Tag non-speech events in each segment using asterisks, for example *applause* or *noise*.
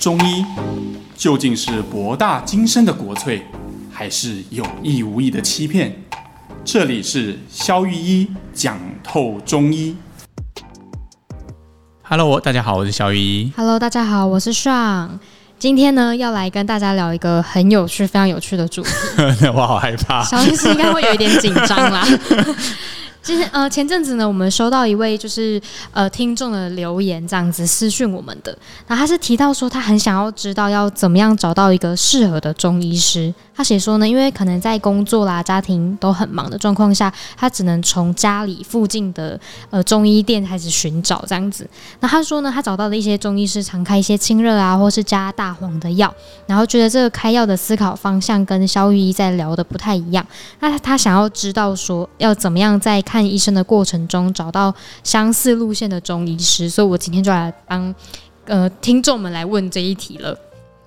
中医究竟是博大精深的国粹，还是有意无意的欺骗？这里是肖玉一讲透中医。Hello，大家好，我是肖玉一。Hello，大家好，我是尚。今天呢，要来跟大家聊一个很有趣、非常有趣的主题。*laughs* 我好害怕，小医师应该会有一点紧张啦。*laughs* 其实呃，前阵子呢，我们收到一位就是呃听众的留言，这样子私讯我们的。那他是提到说，他很想要知道要怎么样找到一个适合的中医师。他写说呢，因为可能在工作啦、家庭都很忙的状况下，他只能从家里附近的呃中医店开始寻找这样子。那他说呢，他找到的一些中医师常开一些清热啊，或是加大黄的药，然后觉得这个开药的思考方向跟肖玉医在聊的不太一样。那他想要知道说，要怎么样在看医生的过程中找到相似路线的中医师，所以我今天就来帮呃听众们来问这一题了。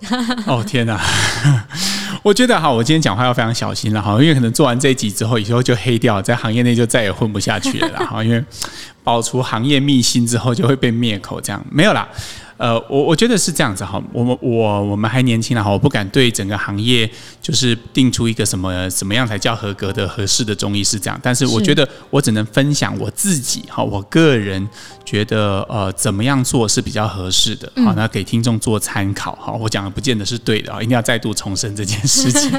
*laughs* 哦天哪！*laughs* 我觉得哈，我今天讲话要非常小心了哈，因为可能做完这一集之后，以后就黑掉，在行业内就再也混不下去了哈，因为爆出行业秘辛之后就会被灭口，这样没有啦。呃，我我觉得是这样子哈，我们我我们还年轻了哈，我不敢对整个行业就是定出一个什么怎么样才叫合格的合适的中医是这样，但是我觉得我只能分享我自己哈，我个人觉得呃怎么样做是比较合适的，好，那给听众做参考哈，我讲的不见得是对的啊，一定要再度重申这件事情，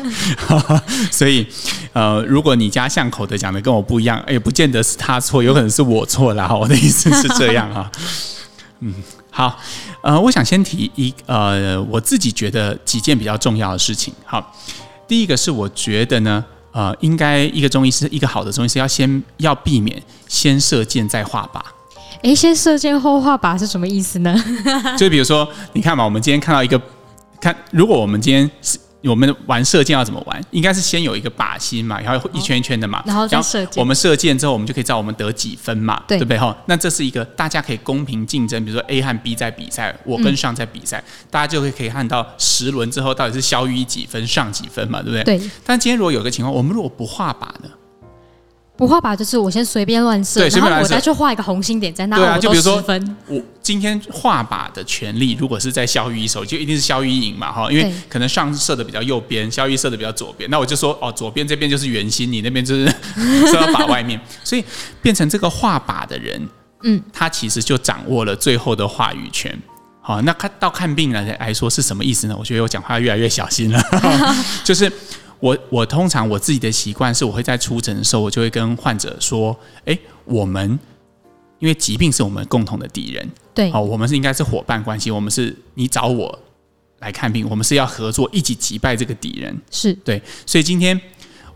*laughs* 所以呃如果你家巷口的讲的跟我不一样，也不见得是他错，有可能是我错了哈，我的意思是这样哈，*laughs* 嗯。好，呃，我想先提一呃，我自己觉得几件比较重要的事情。好，第一个是我觉得呢，呃，应该一个中医师，一个好的中医师要先要避免先射箭再画靶。诶，先射箭后画靶是什么意思呢？*laughs* 就比如说，你看嘛，我们今天看到一个，看，如果我们今天是。我们玩射箭要怎么玩？应该是先有一个靶心嘛，然后一圈一圈的嘛，然后再射箭。我们射箭之后，我们就可以知道我们得几分嘛，对，对不对？哈，那这是一个大家可以公平竞争，比如说 A 和 B 在比赛，我跟上在比赛，嗯、大家就会可以看到十轮之后到底是小于几分，上几分嘛，对不对？对。但今天如果有个情况，我们如果不画靶呢？不画靶就是我先随便乱射，然后我再去画一个红心点在那，对啊，就比如说我今天画靶的权利如果是在肖玉一手，就一定是萧御医赢嘛，哈，因为可能上射的比较右边，萧御医射的比较左边，那我就说哦，左边这边就是圆心，你那边就是 *laughs* 射到靶外面，*laughs* 所以变成这个画靶的人，嗯，他其实就掌握了最后的话语权。好，那看到看病人来说是什么意思呢？我觉得我讲话越来越小心了，*laughs* 就是。我我通常我自己的习惯是，我会在出诊的时候，我就会跟患者说：“哎，我们因为疾病是我们共同的敌人，对，哦，我们是应该是伙伴关系，我们是你找我来看病，我们是要合作一起击败这个敌人，是对。所以今天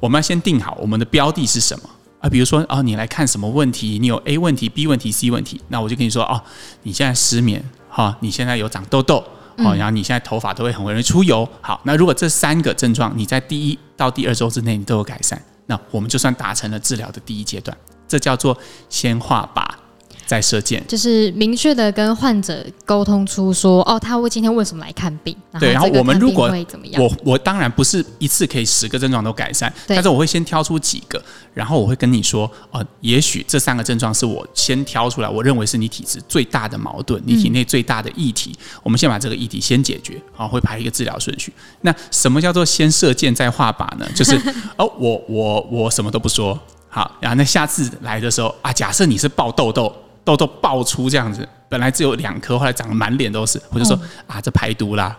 我们要先定好我们的标的是什么啊？比如说哦，你来看什么问题？你有 A 问题、B 问题、C 问题，那我就跟你说哦，你现在失眠，哈，你现在有长痘痘。”哦，然后你现在头发都会很容易出油。好，那如果这三个症状你在第一到第二周之内你都有改善，那我们就算达成了治疗的第一阶段，这叫做先画靶。在射箭，就是明确的跟患者沟通出说，哦，他会今天为什么来看病？对，然后我们如果我我当然不是一次可以十个症状都改善，但是我会先挑出几个，然后我会跟你说，哦，也许这三个症状是我先挑出来，我认为是你体质最大的矛盾，你体内最大的议题，我们先把这个议题先解决，好，会排一个治疗顺序。那什么叫做先射箭再画靶呢？*laughs* 就是哦，我我我什么都不说，好，然后那下次来的时候啊，假设你是爆痘痘。痘痘爆出这样子，本来只有两颗，后来长得满脸都是。我就说、嗯、啊，这排毒啦，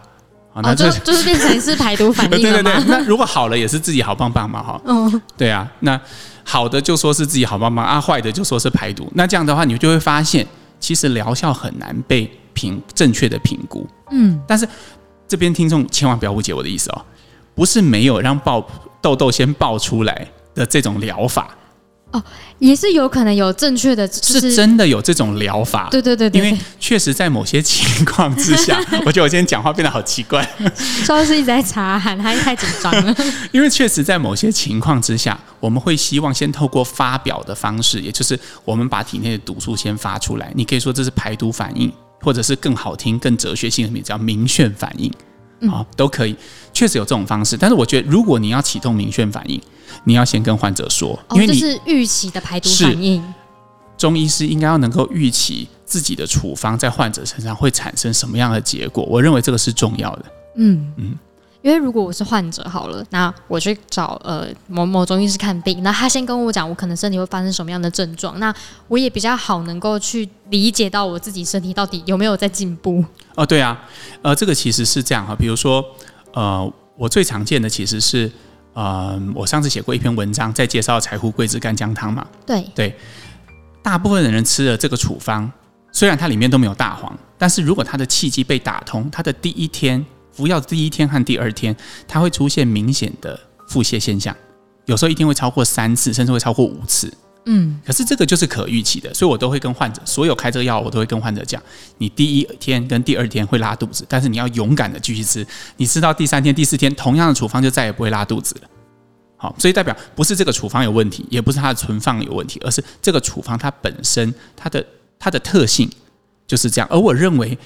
啊，那就、哦、就，就是变成是排毒反应？*laughs* 对对对，那如果好了也是自己好棒棒嘛，哈。嗯，对啊，那好的就说是自己好棒棒啊，坏的就说是排毒。那这样的话，你就会发现，其实疗效很难被评正确的评估。嗯，但是这边听众千万不要误解我的意思哦，不是没有让爆痘痘先爆出来的这种疗法。哦，也是有可能有正确的，是真的有这种疗法。对对对对，因为确实在某些情况之下，*laughs* 我觉得我今天讲话变得好奇怪。萧是一直在查汗，他太紧张了。*laughs* 因为确实在某些情况之下，我们会希望先透过发表的方式，也就是我们把体内的毒素先发出来。你可以说这是排毒反应，或者是更好听、更哲学性的名字叫明眩反应。啊、哦，都可以，确实有这种方式。但是我觉得，如果你要启动明眩反应，你要先跟患者说，因为你、哦、是预期的排毒反应。中医师应该要能够预期自己的处方在患者身上会产生什么样的结果？我认为这个是重要的。嗯嗯，因为如果我是患者好了，那我去找呃某某中医师看病，那他先跟我讲我可能身体会发生什么样的症状，那我也比较好能够去理解到我自己身体到底有没有在进步。哦，对啊，呃，这个其实是这样哈，比如说呃，我最常见的其实是呃，我上次写过一篇文章在介绍柴胡桂枝干姜汤嘛，对对，大部分的人吃了这个处方。虽然它里面都没有大黄，但是如果它的气机被打通，它的第一天服药的第一天和第二天，它会出现明显的腹泻现象，有时候一天会超过三次，甚至会超过五次。嗯，可是这个就是可预期的，所以我都会跟患者，所有开这个药，我都会跟患者讲，你第一天跟第二天会拉肚子，但是你要勇敢的继续吃，你吃到第三天、第四天，同样的处方就再也不会拉肚子了。好，所以代表不是这个处方有问题，也不是它的存放有问题，而是这个处方它本身它的。它的特性就是这样，而我认为，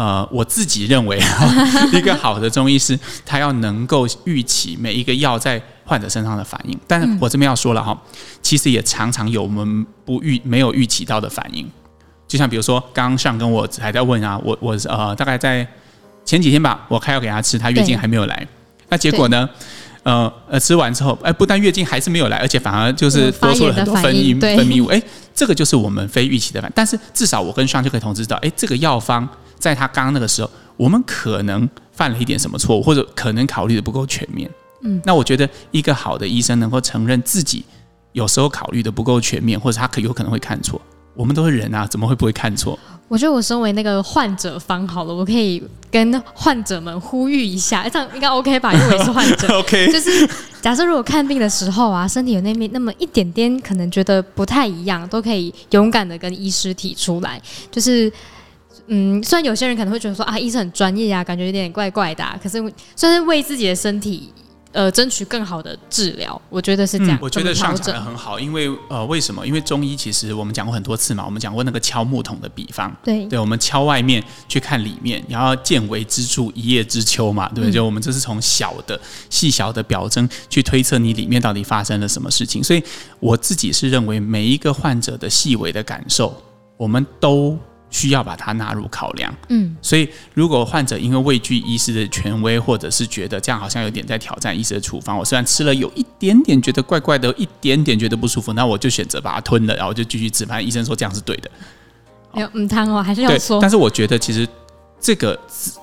呃，我自己认为，*laughs* 一个好的中医师，他要能够预期每一个药在患者身上的反应。但是我这边要说了哈，其实也常常有我们不预没有预期到的反应。就像比如说，刚刚上跟我还在问啊，我我呃大概在前几天吧，我开药给他吃，他月经还没有来，那结果呢？呃呃，吃完之后，哎，不但月经还是没有来，而且反而就是多出了很多分泌分泌物，哎，这个就是我们非预期的反应。但是至少我跟上就可以同时知道，哎，这个药方在他刚刚那个时候，我们可能犯了一点什么错误，或者可能考虑的不够全面。嗯，那我觉得一个好的医生能够承认自己有时候考虑的不够全面，或者他可有可能会看错。我们都是人啊，怎么会不会看错？我觉得我身为那个患者方好了，我可以跟患者们呼吁一下，这样应该 OK 吧？因为我也是患者，*laughs* OK。就是假设如果看病的时候啊，身体有那边那么一点点可能觉得不太一样，都可以勇敢的跟医师提出来。就是嗯，虽然有些人可能会觉得说啊，医生很专业啊，感觉有点怪怪的啊，可是算是为自己的身体。呃，争取更好的治疗，我觉得是这样。嗯、我觉得上讲的很好，因为呃，为什么？因为中医其实我们讲过很多次嘛，我们讲过那个敲木桶的比方，对，对，我们敲外面去看里面，然后见微知著，一叶知秋嘛，对不对？嗯、就我们这是从小的细小的表征去推测你里面到底发生了什么事情。所以我自己是认为每一个患者的细微的感受，我们都。需要把它纳入考量。嗯，所以如果患者因为畏惧医师的权威，或者是觉得这样好像有点在挑战医师的处方，我虽然吃了有一点点觉得怪怪的，有一点点觉得不舒服，那我就选择把它吞了，然后就继续吃。反正医生说这样是对的。没有，嗯，汤哦，还是要说。但是我觉得其实这个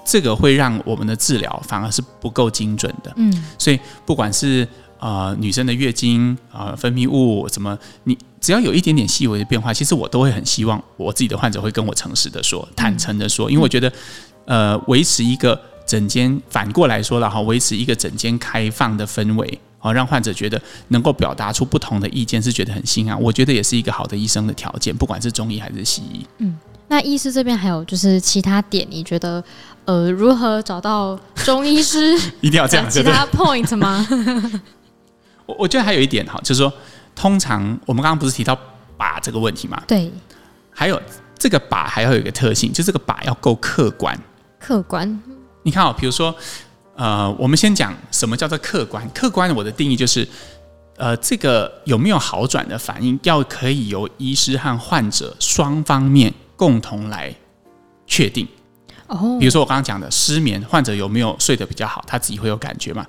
这个会让我们的治疗反而是不够精准的。嗯，所以不管是。呃，女生的月经啊、呃，分泌物什么，你只要有一点点细微的变化，其实我都会很希望我自己的患者会跟我诚实的说，坦诚的说，因为我觉得，呃，维持一个整间反过来说了哈，维持一个整间开放的氛围，好让患者觉得能够表达出不同的意见，是觉得很心安，我觉得也是一个好的医生的条件，不管是中医还是西医。嗯，那医师这边还有就是其他点，你觉得呃，如何找到中医师？*laughs* 一定要这样，其他 point 吗？*laughs* 我我觉得还有一点哈，就是说，通常我们刚刚不是提到把这个问题吗？对。还有这个把还要有一个特性，就这个把要够客观。客观。你看哦，比如说，呃，我们先讲什么叫做客观？客观我的定义就是，呃，这个有没有好转的反应，要可以由医师和患者双方面共同来确定。哦。比如说我刚刚讲的失眠，患者有没有睡得比较好，他自己会有感觉嘛？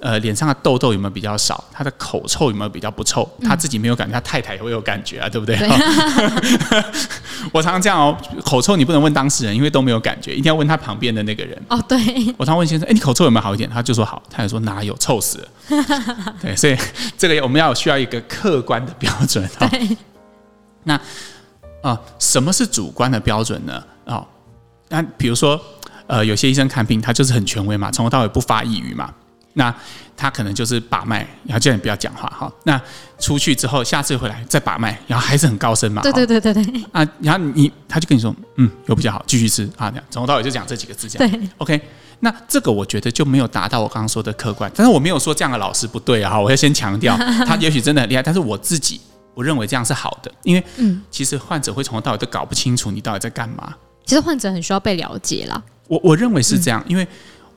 呃，脸上的痘痘有没有比较少？他的口臭有没有比较不臭？他自己没有感觉，他太太也会有感觉啊，对不对？对 *laughs* 我常常这样哦，口臭你不能问当事人，因为都没有感觉，一定要问他旁边的那个人。哦，对。我常问先生，哎，你口臭有没有好一点？他就说好，他也说哪有，臭死了。*laughs* 对，所以这个我们要需要一个客观的标准。对。那啊、呃，什么是主观的标准呢？哦，那比如说，呃，有些医生看病，他就是很权威嘛，从头到尾不发一语嘛。那他可能就是把脉，然后叫你不要讲话哈。那出去之后，下次回来再把脉，然后还是很高深嘛。对对对对对。啊，然后你他就跟你说，嗯，有比较好，继续吃啊。这样从头到尾就讲这几个字，这样。对。OK，那这个我觉得就没有达到我刚刚说的客观。但是我没有说这样的老师不对啊，我要先强调，*laughs* 他也许真的很厉害，但是我自己我认为这样是好的，因为嗯，其实患者会从头到尾都搞不清楚你到底在干嘛。其实患者很需要被了解啦。我我认为是这样，因为。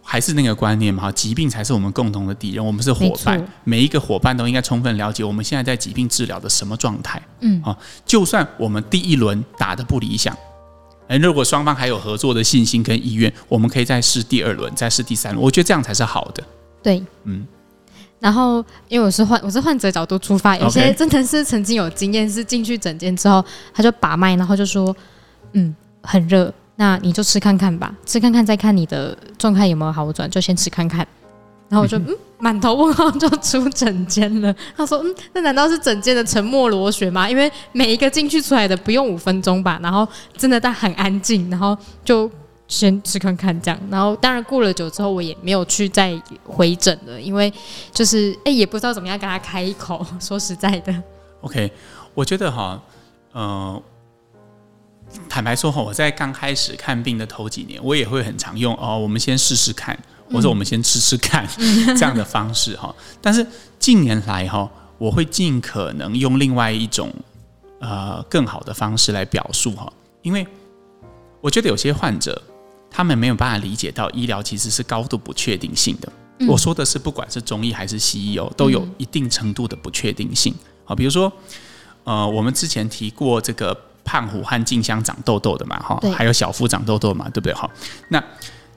还是那个观念嘛，疾病才是我们共同的敌人，我们是伙伴，每一个伙伴都应该充分了解我们现在在疾病治疗的什么状态。嗯，啊，就算我们第一轮打的不理想，哎，如果双方还有合作的信心跟意愿，我们可以再试第二轮，再试第三轮。我觉得这样才是好的。对，嗯。然后，因为我是患我是患者角度出发，有些真的是曾经有经验，是进去诊间之后，他就把脉，然后就说，嗯，很热，那你就吃看看吧，吃看看再看你的状态有没有好转，就先吃看看。然后我就嗯，满头问号就出整间了。他说，嗯，那难道是整间的沉默螺旋吗？因为每一个进去出来的不用五分钟吧，然后真的但很安静，然后就。先吃看看这样，然后当然过了久之后，我也没有去再回诊了，因为就是哎、欸，也不知道怎么样跟他开一口。说实在的，OK，我觉得哈，呃，坦白说哈，我在刚开始看病的头几年，我也会很常用哦，我们先试试看，或者我们先吃吃看、嗯、这样的方式哈。但是近年来哈，我会尽可能用另外一种呃更好的方式来表述哈，因为我觉得有些患者。他们没有办法理解到医疗其实是高度不确定性的。嗯、我说的是，不管是中医还是西医哦，都有一定程度的不确定性。好，比如说，呃，我们之前提过这个胖虎和静香长痘痘的嘛，哈，还有小夫长痘痘嘛，对不对？哈，那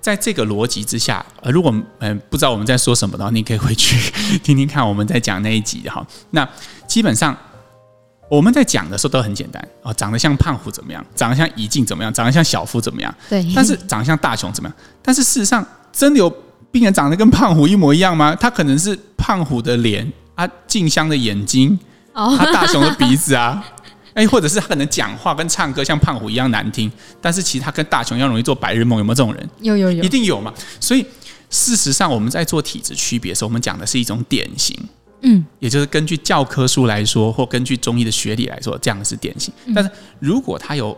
在这个逻辑之下，呃，如果嗯、呃、不知道我们在说什么的话，你可以回去 *laughs* 听听看我们在讲那一集哈。那基本上。我们在讲的时候都很简单哦，长得像胖虎怎么样？长得像怡静怎么样？长得像小夫怎么样？对。但是长得像大雄怎么样？但是事实上，真的有病人长得跟胖虎一模一样吗？他可能是胖虎的脸啊，静香的眼睛，他大雄的鼻子啊，*laughs* 哎，或者是他可能讲话跟唱歌像胖虎一样难听，但是其实他跟大雄一样容易做白日梦，有没有这种人？有有有，一定有嘛。所以事实上，我们在做体质区别的时候，我们讲的是一种典型。嗯，也就是根据教科书来说，或根据中医的学理来说，这样是典型。但是如果他有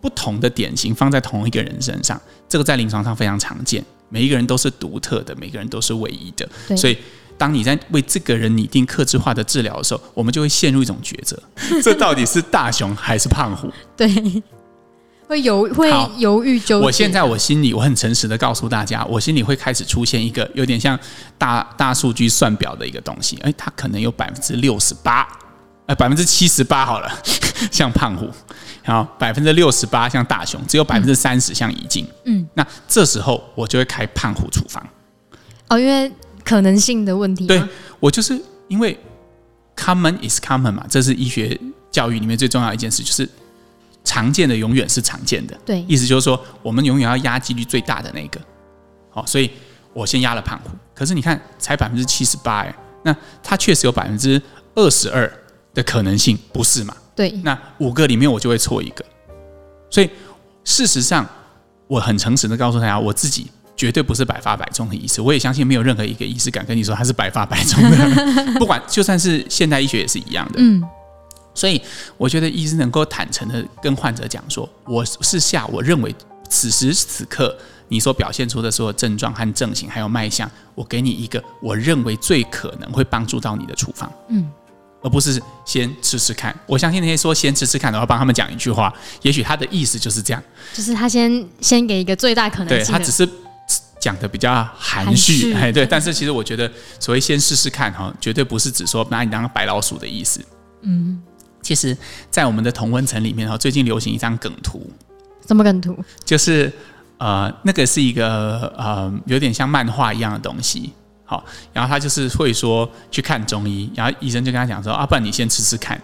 不同的典型放在同一个人身上，这个在临床上非常常见。每一个人都是独特的，每个人都是唯一的。所以，当你在为这个人拟定克制化的治疗的时候，我们就会陷入一种抉择：*laughs* 这到底是大熊还是胖虎？对。*laughs* 会犹会犹豫纠结。我现在我心里我很诚实的告诉大家，我心里会开始出现一个有点像大大数据算表的一个东西。哎，它可能有百分之六十八，呃，百分之七十八好了，*laughs* 像胖虎，然后百分之六十八像大熊，只有百分之三十像怡静。嗯，那这时候我就会开胖虎处方。哦，因为可能性的问题。对，我就是因为 common is common 嘛，这是医学教育里面最重要的一件事，就是。常见的永远是常见的，对，意思就是说，我们永远要压几率最大的那个，好，所以我先压了胖虎，可是你看才百分之七十八，哎，那它确实有百分之二十二的可能性，不是嘛？对，那五个里面我就会错一个，所以事实上我很诚实的告诉大家，我自己绝对不是百发百中的医师，我也相信没有任何一个医师敢跟你说他是百发百中的，*laughs* 不管就算是现代医学也是一样的，嗯。所以，我觉得医生能够坦诚的跟患者讲说，我是下我认为此时此刻你所表现出的所有症状和症型，还有脉象，我给你一个我认为最可能会帮助到你的处方，嗯，而不是先吃吃看。我相信那些说先吃吃看然后，帮他们讲一句话，也许他的意思就是这样，就是他先先给一个最大可能性，对他只是讲的比较含蓄，哎，对。但是其实我觉得，所谓先试试看哈，绝对不是只说拿你当白老鼠的意思，嗯。其实，在我们的同温层里面哈，最近流行一张梗图。什么梗图？就是呃，那个是一个呃，有点像漫画一样的东西。好，然后他就是会说去看中医，然后医生就跟他讲说啊，不然你先吃吃看。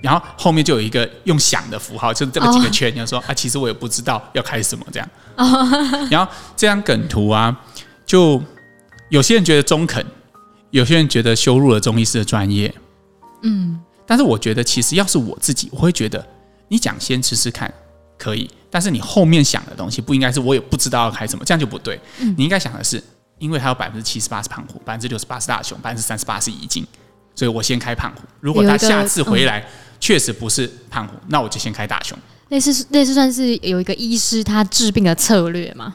然后后面就有一个用想的符号，就是这么几个圈，就、oh. 说啊，其实我也不知道要开什么这样。Oh. *laughs* 然后这张梗图啊，就有些人觉得中肯，有些人觉得羞辱了中医师的专业。嗯。但是我觉得，其实要是我自己，我会觉得你讲先吃吃看可以，但是你后面想的东西不应该是我也不知道要开什么，这样就不对。嗯、你应该想的是，因为还有百分之七十八是胖虎，百分之六十八是大雄，百分之三十八是宜静，所以我先开胖虎。如果他下次回来确实不是胖虎，那我就先开大胸。类似类似算是有一个医师他治病的策略吗？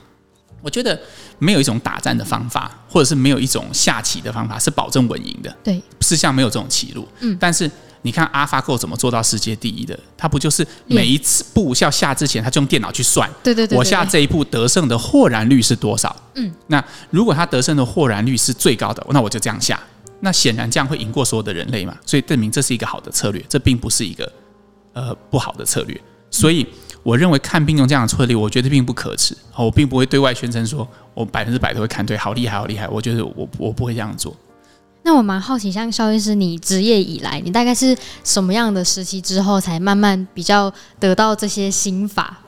我觉得没有一种打战的方法，或者是没有一种下棋的方法是保证稳赢的。对，事实上没有这种棋路。嗯，但是。你看 AlphaGo 怎么做到世界第一的？他不就是每一次步要下之前，他就用电脑去算，对对对，我下这一步得胜的豁然率是多少？嗯，那如果他得胜的豁然率是最高的，那我就这样下。那显然这样会赢过所有的人类嘛？所以证明这是一个好的策略，这并不是一个呃不好的策略。所以我认为看病用这样的策略，我觉得并不可耻。我并不会对外宣称说我百分之百都会看对，好厉害，好厉害。我觉得我我不会这样做。那我蛮好奇，像肖医师，你执业以来，你大概是什么样的时期之后，才慢慢比较得到这些心法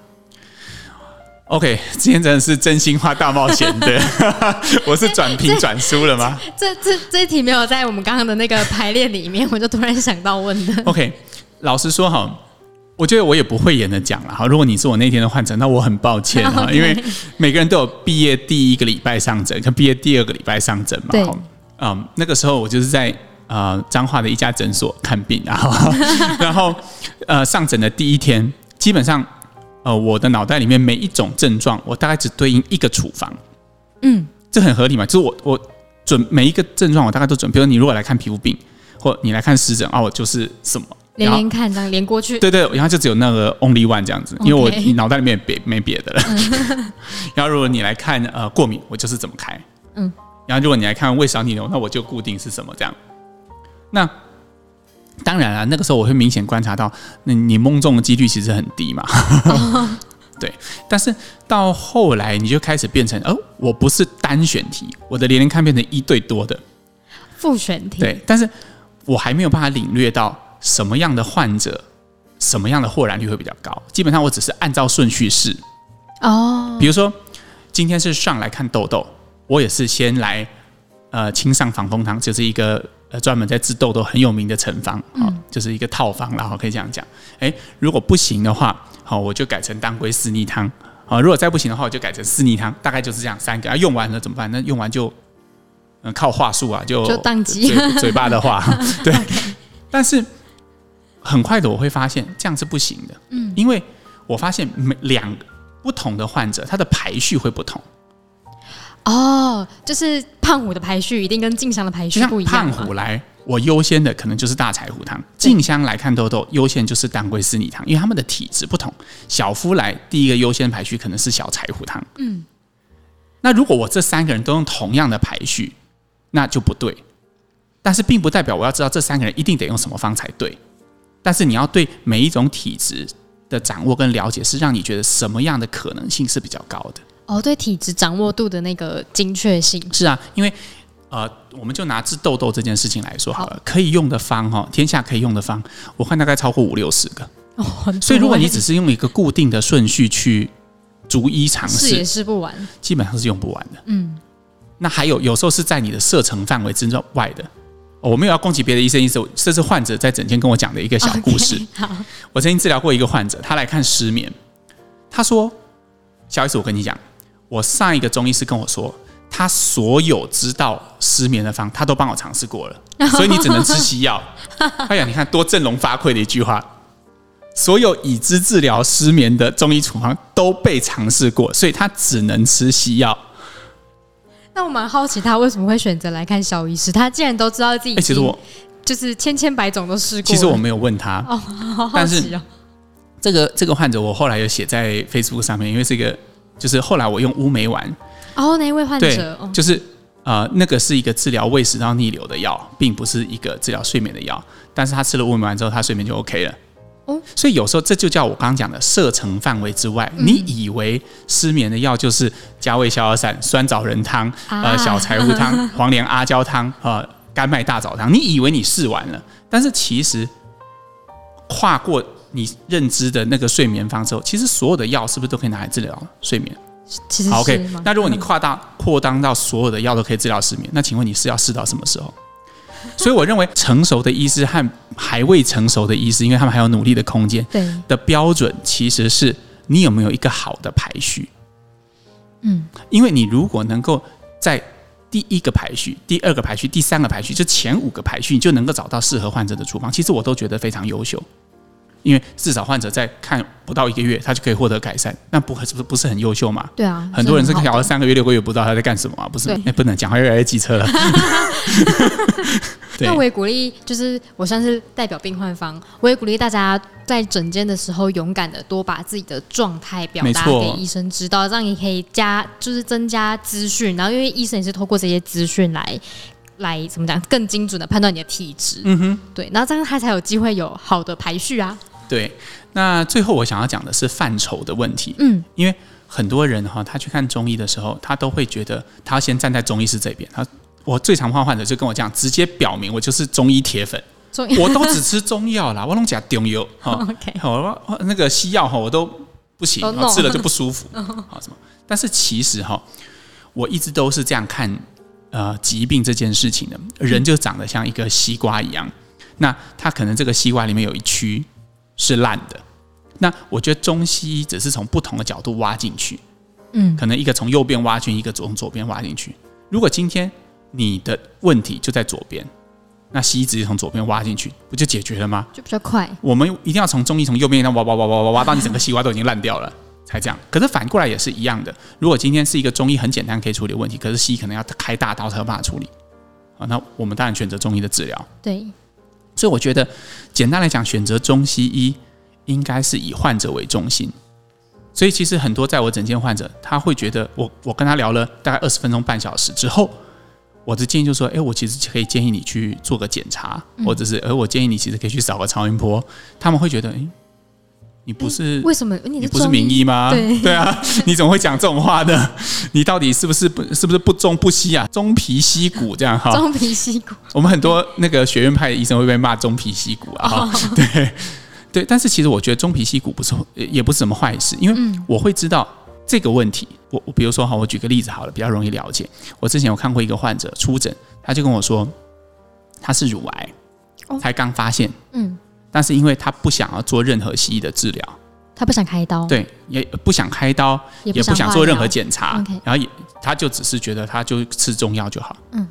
？OK，今天真的是真心话大冒险的，*laughs* 我是转评转输了吗？这这这，这一题没有在我们刚刚的那个排练里面，*laughs* 我就突然想到问的。OK，老实说哈。我觉得我也不会演的讲了哈。如果你是我那天的患者，那我很抱歉哈，*laughs* 因为每个人都有毕业第一个礼拜上诊，跟毕业第二个礼拜上诊嘛。对。嗯，那个时候我就是在呃彰化的一家诊所看病，然后然后呃上诊的第一天，基本上呃我的脑袋里面每一种症状，我大概只对应一个处方。嗯，这很合理嘛？就是我我准每一个症状，我大概都准。比如你如果来看皮肤病，或你来看湿疹，哦，我就是什么。连连看这样连过去，对对，然后就只有那个 only one 这样子，因为我你脑袋里面别没别的了。*laughs* 然后如果你来看呃过敏，我就是怎么开，嗯。然后如果你来看胃小逆流，那我就固定是什么这样。那当然了，那个时候我会明显观察到，那你蒙中的几率其实很低嘛。*laughs* 对，但是到后来你就开始变成哦，我不是单选题，我的连连看变成一对多的复选题。对，但是我还没有办法领略到。什么样的患者，什么样的豁然率会比较高？基本上我只是按照顺序试哦。比如说，今天是上来看痘痘，我也是先来呃清上防风汤，就是一个呃专门在治痘痘很有名的成方啊，就是一个套方，然后可以这样讲。哎，如果不行的话，好，我就改成当归四逆汤啊。如果再不行的话，我就改成四逆汤，大概就是这样三个。啊，用完了怎么办？那用完就嗯靠话术啊，就就当机嘴嘴巴的话，*laughs* 对，但是。很快的，我会发现这样是不行的。嗯，因为我发现每两不同的患者，他的排序会不同。哦，就是胖虎的排序一定跟静香的排序不一样。胖虎来，我优先的可能就是大柴胡汤；静香来看痘痘，优先就是当归四逆汤，因为他们的体质不同。小夫来，第一个优先排序可能是小柴胡汤。嗯，那如果我这三个人都用同样的排序，那就不对。但是并不代表我要知道这三个人一定得用什么方才对。但是你要对每一种体质的掌握跟了解，是让你觉得什么样的可能性是比较高的？哦，对体质掌握度的那个精确性是啊，因为呃，我们就拿治痘痘这件事情来说好了，好可以用的方哈，天下可以用的方，我看大概超过五六十个。哦，所以如果你只是用一个固定的顺序去逐一尝试，试也试不完，基本上是用不完的。嗯，那还有有时候是在你的射程范围之外的。我没有要攻击别的医生，医生，这是患者在整天跟我讲的一个小故事。Okay, 好，我曾经治疗过一个患者，他来看失眠。他说：“小医师，我跟你讲，我上一个中医师跟我说，他所有知道失眠的方，他都帮我尝试过了，*laughs* 所以你只能吃西药。*laughs* ”哎呀，你看多振聋发聩的一句话，所有已知治疗失眠的中医处方都被尝试过，所以他只能吃西药。那我蛮好奇，他为什么会选择来看小医师？他既然都知道自己，其实我就是千千百种都试过。其实我没有问他哦，好好奇哦。这个这个患者，我后来有写在 Facebook 上面，因为这个就是后来我用乌梅丸哦，哪一位患者就是呃，那个是一个治疗胃食道逆流的药，并不是一个治疗睡眠的药。但是他吃了乌梅丸之后，他睡眠就 OK 了。所以有时候这就叫我刚刚讲的射程范围之外。你以为失眠的药就是加味逍遥散、酸枣仁汤、呃小柴胡汤、*laughs* 黄连阿胶汤、呃甘麦大枣汤，你以为你试完了，但是其实跨过你认知的那个睡眠方之后，其实所有的药是不是都可以拿来治疗睡眠？其实 OK。那如果你扩大扩张到所有的药都可以治疗失眠，那请问你是要试到什么时候？*laughs* 所以我认为成熟的医师和还未成熟的医师，因为他们还有努力的空间。对的标准其实是你有没有一个好的排序。嗯，因为你如果能够在第一个排序、第二个排序、第三个排序，就前五个排序，你就能够找到适合患者的处方。其实我都觉得非常优秀。因为至少患者在看不到一个月，他就可以获得改善，那不是不是不是很优秀嘛？对啊，很多人是调了三个月、六个月，不知道他在干什么啊，不是？哎，不能讲话越来越机车了。*laughs* 那我也鼓励，就是我算是代表病患方，我也鼓励大家在诊间的时候，勇敢的多把自己的状态表达给医生知道，这样也可以加，就是增加资讯。然后，因为医生也是透过这些资讯来。来怎么讲更精准的判断你的体质？嗯哼，对，然后这样他才有机会有好的排序啊。对，那最后我想要讲的是范畴的问题。嗯，因为很多人哈，他去看中医的时候，他都会觉得他要先站在中医师这边。他我最常换患者就跟我讲，直接表明我就是中医铁粉，我都只吃中药啦，我拢讲中药哈。*laughs* 好，那个西药哈我都不行，吃了就不舒服。*laughs* 好什么？但是其实哈，我一直都是这样看呃疾病这件事情的。人就长得像一个西瓜一样。那他可能这个西瓜里面有一区是烂的，那我觉得中西医只是从不同的角度挖进去，嗯，可能一个从右边挖进，一个从左边挖进去。如果今天你的问题就在左边，那西医直接从左边挖进去，不就解决了吗？就比较快。我们一定要从中医从右边那挖挖挖挖挖挖到你整个西瓜都已经烂掉了才这样。可是反过来也是一样的，如果今天是一个中医很简单可以处理的问题，可是西医可能要开大刀才有办法处理啊，那我们当然选择中医的治疗。对。所以我觉得，简单来讲，选择中西医应该是以患者为中心。所以其实很多在我诊间患者，他会觉得我我跟他聊了大概二十分钟半小时之后，我的建议就是说，哎，我其实可以建议你去做个检查，或者是，而我建议你其实可以去扫个超音波。他们会觉得，哎。你不是为什么？你不是名医吗？对对啊，*laughs* 你怎么会讲这种话呢？你到底是不是不是不是不中不西啊？中皮西骨这样哈？中皮西骨，我们很多那个学院派的医生会被骂中皮西骨啊哈。Oh. 对对，但是其实我觉得中皮西骨不是也不是什么坏事，因为我会知道这个问题。我我比如说哈，我举个例子好了，比较容易了解。我之前有看过一个患者出诊，他就跟我说他是乳癌，才刚发现。嗯。但是因为他不想要做任何西医的治疗，他不想开刀，对，也不想开刀，也不想做任何检查，然后也他就只是觉得他就吃中药就好，嗯，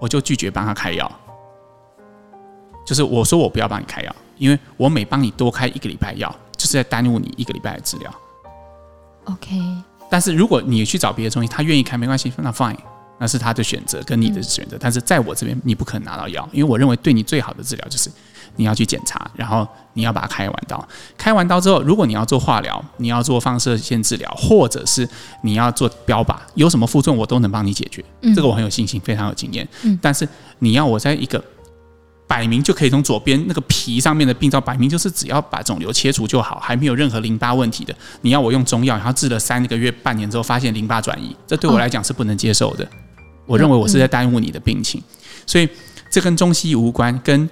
我就拒绝帮他开药，就是我说我不要帮你开药，因为我每帮你多开一个礼拜药，就是在耽误你一个礼拜的治疗，OK。但是如果你去找别的中医，他愿意开没关系，那 fine，那是他的选择跟你的选择，但是在我这边你不可能拿到药，因为我认为对你最好的治疗就是。你要去检查，然后你要把它开完刀。开完刀之后，如果你要做化疗，你要做放射线治疗，或者是你要做标靶，有什么副作用我都能帮你解决。嗯、这个我很有信心，非常有经验。嗯、但是你要我在一个摆明就可以从左边那个皮上面的病灶，摆明就是只要把肿瘤切除就好，还没有任何淋巴问题的，你要我用中药，然后治了三个月、半年之后发现淋巴转移，这对我来讲是不能接受的。哦、我认为我是在耽误你的病情，所以这跟中西医无关，跟。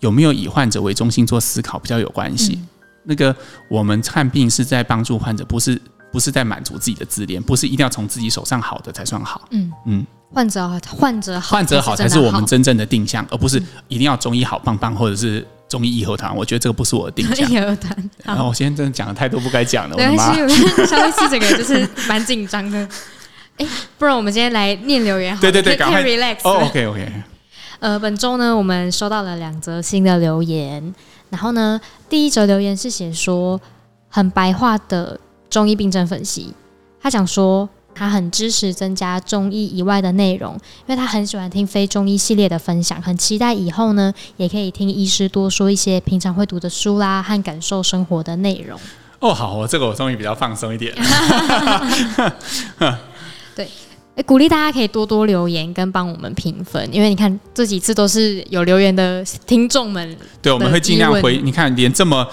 有没有以患者为中心做思考比较有关系？嗯、那个我们看病是在帮助患者，不是不是在满足自己的自恋，不是一定要从自己手上好的才算好。嗯嗯，患者好，患者好，患者好才是我们真正的定向，而不是一定要中医好棒棒，或者是中医义和团。我觉得这个不是我的定向。义和团。然后我今天真的讲了太多不该讲的，我的妈！稍微是这个就是蛮紧张的。哎，不然我们今天来念留言好，对对对，赶快 relax。哦，OK OK。呃，本周呢，我们收到了两则新的留言。然后呢，第一则留言是写说很白话的中医病症分析。他讲说他很支持增加中医以外的内容，因为他很喜欢听非中医系列的分享，很期待以后呢也可以听医师多说一些平常会读的书啦和感受生活的内容。哦，好，我这个我终于比较放松一点。对。欸、鼓励大家可以多多留言跟帮我们评分，因为你看这几次都是有留言的听众们。对，我们会尽量回。你看，连这么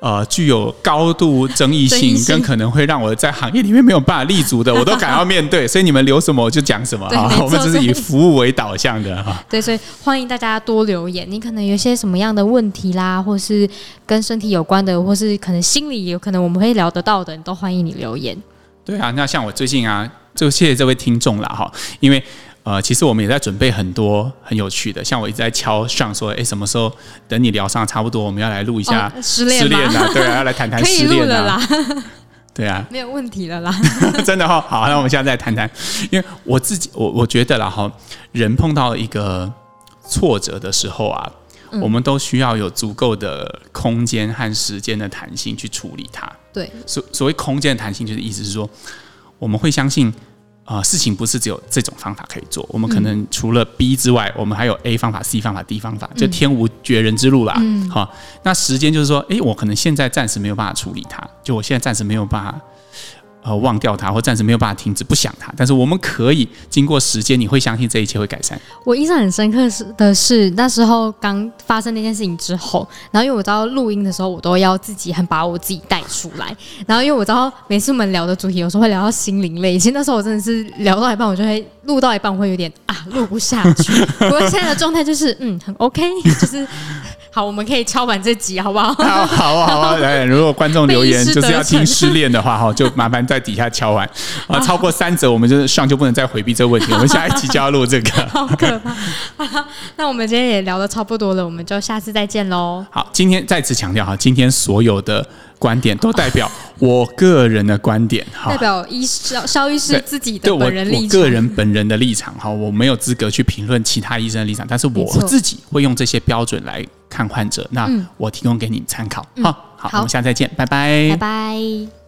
呃具有高度争议性，跟可能会让我在行业里面没有办法立足的，我都敢要面对。*laughs* 所以你们留什么我就讲什么啊！我们只是以服务为导向的哈。对，所以欢迎大家多留言。你可能有些什么样的问题啦，或是跟身体有关的，或是可能心理有可能我们会聊得到的，你都欢迎你留言。对啊，那像我最近啊。就谢谢这位听众了哈，因为呃，其实我们也在准备很多很有趣的，像我一直在敲上说，哎，什么时候等你聊上差不多，我们要来录一下失恋，啊，对啊，要来谈谈 *laughs* 失恋啦，*laughs* 对啊，没有问题了啦，*laughs* 真的哈，好，那我们现在再谈谈，因为我自己我我觉得啦哈，人碰到一个挫折的时候啊，嗯、我们都需要有足够的空间和时间的弹性去处理它。对，所所谓空间的弹性，就是意思是说。我们会相信，啊、呃，事情不是只有这种方法可以做。我们可能除了 B 之外，我们还有 A 方法、C 方法、D 方法，就天无绝人之路啦。嗯，好，那时间就是说，诶，我可能现在暂时没有办法处理它，就我现在暂时没有办法，呃忘掉它，或暂时没有办法停止不想它。但是我们可以经过时间，你会相信这一切会改善。我印象很深刻是的是那时候刚发生那件事情之后，然后因为我知道录音的时候我都要自己很把我自己带出来，然后因为我知道每次我们聊的主题有时候会聊到心灵类，其实那时候我真的是聊到一半，我就会录到一半我会有点啊录不下去。不过现在的状态就是嗯很 OK，*laughs* 就是。好，我们可以敲完这集，好不好？*laughs* 好，好啊，好啊。来，如果观众留言就是要听失恋的话，哈，就麻烦在底下敲完。*laughs* 啊，超过三则，我们就是上就不能再回避这个问题。*laughs* 我们下一集就要录这个，好可怕。好，那我们今天也聊的差不多了，我们就下次再见喽。好，今天再次强调哈，今天所有的观点都代表我个人的观点，哈，代表医肖肖医师自己的本人立场，我个人本人的立场，哈，我没有资格去评论其他医生的立场，但是我自己会用这些标准来。看患者，那我提供给你参考。好、好，我们下次再见，拜拜，拜拜。